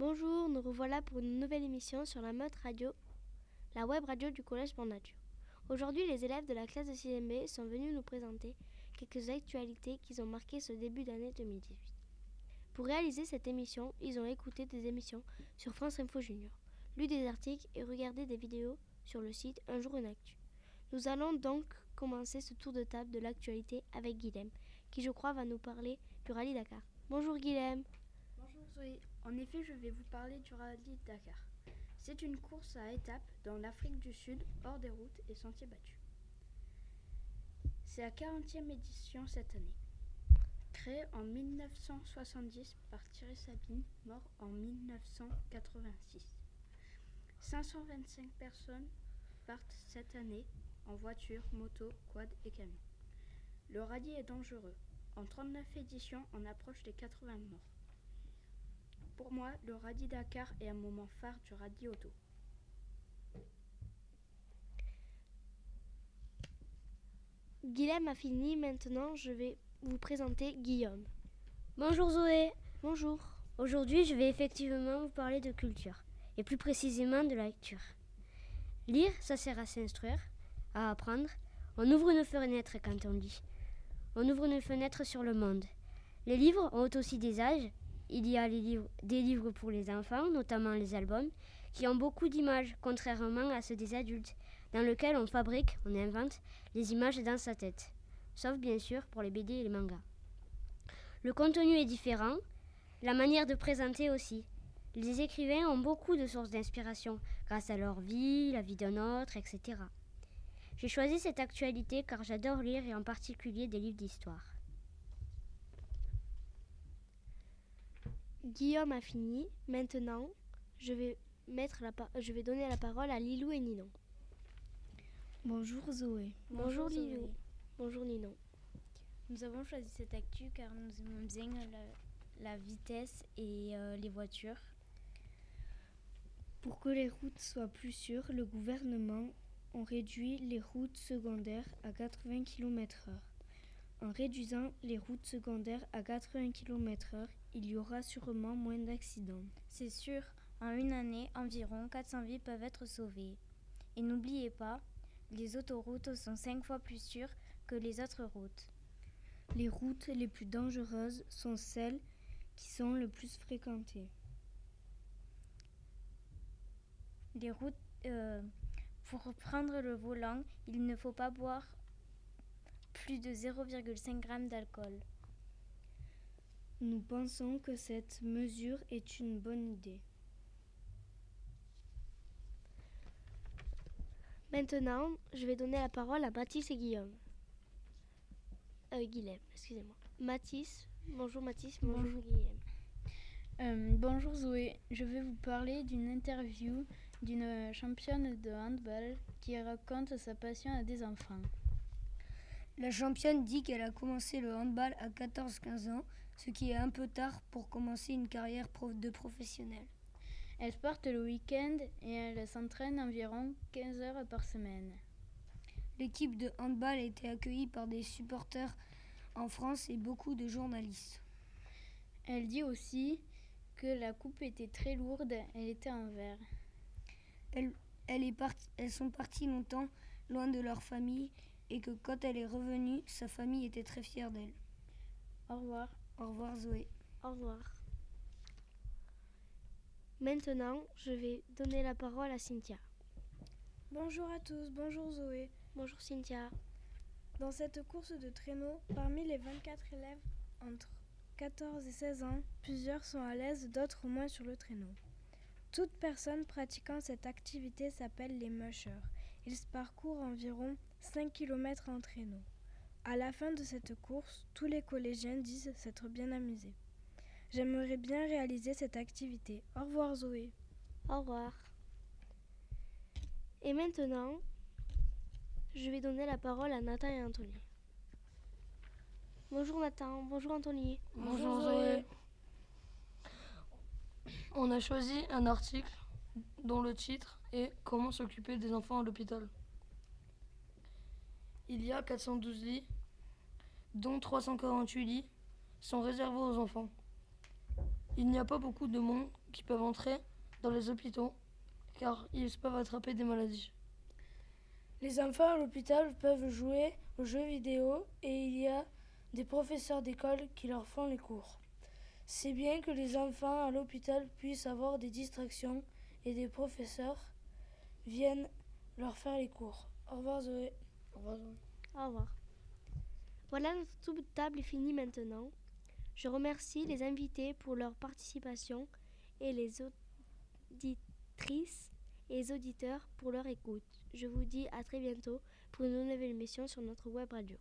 revoilà pour une nouvelle émission sur la Meute Radio, la web radio du Collège Bon Nature. Aujourd'hui, les élèves de la classe de 6 B sont venus nous présenter quelques actualités qui ont marqué ce début d'année 2018. Pour réaliser cette émission, ils ont écouté des émissions sur France Info Junior, lu des articles et regardé des vidéos sur le site Un jour une actu. Nous allons donc commencer ce tour de table de l'actualité avec Guilhem, qui je crois va nous parler du rallye Dakar. Bonjour Guilhem. Bonjour Zoé. En effet, je vais vous parler du rallye Dakar. C'est une course à étapes dans l'Afrique du Sud, hors des routes et sentiers battus. C'est la 40e édition cette année. Créé en 1970 par Thierry Sabine, mort en 1986. 525 personnes partent cette année en voiture, moto, quad et camion. Le rallye est dangereux. En 39 éditions, on approche des 80 morts. Pour moi, le rallye Dakar est un moment phare du rallye auto. Guilhem a fini, maintenant je vais vous présenter Guillaume. Bonjour Zoé. Bonjour. Aujourd'hui, je vais effectivement vous parler de culture, et plus précisément de la lecture. Lire, ça sert à s'instruire, à apprendre. On ouvre une fenêtre quand on lit. On ouvre une fenêtre sur le monde. Les livres ont aussi des âges. Il y a des livres pour les enfants, notamment les albums, qui ont beaucoup d'images, contrairement à ceux des adultes, dans lesquels on fabrique, on invente les images dans sa tête. Sauf bien sûr pour les BD et les mangas. Le contenu est différent, la manière de présenter aussi. Les écrivains ont beaucoup de sources d'inspiration, grâce à leur vie, la vie d'un autre, etc. J'ai choisi cette actualité car j'adore lire et en particulier des livres d'histoire. Guillaume a fini. Maintenant, je vais, mettre la je vais donner la parole à Lilou et Ninon. Bonjour Zoé. Bonjour, Lilou. Bonjour Ninon. Nous avons choisi cette actu car nous aimons bien la, la vitesse et euh, les voitures. Pour que les routes soient plus sûres, le gouvernement on réduit les routes secondaires à 80 km/h. En réduisant les routes secondaires à 80 km/h, il y aura sûrement moins d'accidents. C'est sûr, en une année, environ 400 vies peuvent être sauvées. Et n'oubliez pas, les autoroutes sont 5 fois plus sûres que les autres routes. Les routes les plus dangereuses sont celles qui sont le plus fréquentées. Les routes, euh, pour prendre le volant, il ne faut pas boire plus de 0,5 g d'alcool. Nous pensons que cette mesure est une bonne idée. Maintenant, je vais donner la parole à Mathis et Guillaume. Euh, Guilhem, excusez-moi. Mathis, bonjour Mathis, bonjour, bonjour. Guillaume. Euh, bonjour Zoé, je vais vous parler d'une interview d'une championne de handball qui raconte sa passion à des enfants. La championne dit qu'elle a commencé le handball à 14-15 ans, ce qui est un peu tard pour commencer une carrière de professionnelle. Elle porte le week-end et elle s'entraîne environ 15 heures par semaine. L'équipe de handball a été accueillie par des supporters en France et beaucoup de journalistes. Elle dit aussi que la coupe était très lourde, elle était en verre. Elle, elle est elles sont parties longtemps loin de leur famille et que quand elle est revenue, sa famille était très fière d'elle. Au revoir. Au revoir Zoé. Au revoir. Maintenant, je vais donner la parole à Cynthia. Bonjour à tous, bonjour Zoé. Bonjour Cynthia. Dans cette course de traîneau, parmi les 24 élèves entre 14 et 16 ans, plusieurs sont à l'aise, d'autres moins sur le traîneau. Toute personne pratiquant cette activité s'appelle les mushers. Ils parcourent environ 5 km en traîneau. À la fin de cette course, tous les collégiens disent s'être bien amusés. J'aimerais bien réaliser cette activité. Au revoir Zoé. Au revoir. Et maintenant, je vais donner la parole à Nathan et Anthony. Bonjour Nathan, bonjour Anthony. Bonjour, Zoé. On a choisi un article dont le titre est Comment s'occuper des enfants à l'hôpital. Il y a 412 lits, dont 348 lits sont réservés aux enfants. Il n'y a pas beaucoup de monde qui peuvent entrer dans les hôpitaux car ils peuvent attraper des maladies. Les enfants à l'hôpital peuvent jouer aux jeux vidéo et il y a des professeurs d'école qui leur font les cours. C'est bien que les enfants à l'hôpital puissent avoir des distractions et des professeurs viennent leur faire les cours. Au revoir Zoé. Au revoir. Zoé. Au revoir. Voilà notre tour de table est fini maintenant. Je remercie les invités pour leur participation et les auditrices et les auditeurs pour leur écoute. Je vous dis à très bientôt pour une nouvelle émission sur notre web radio.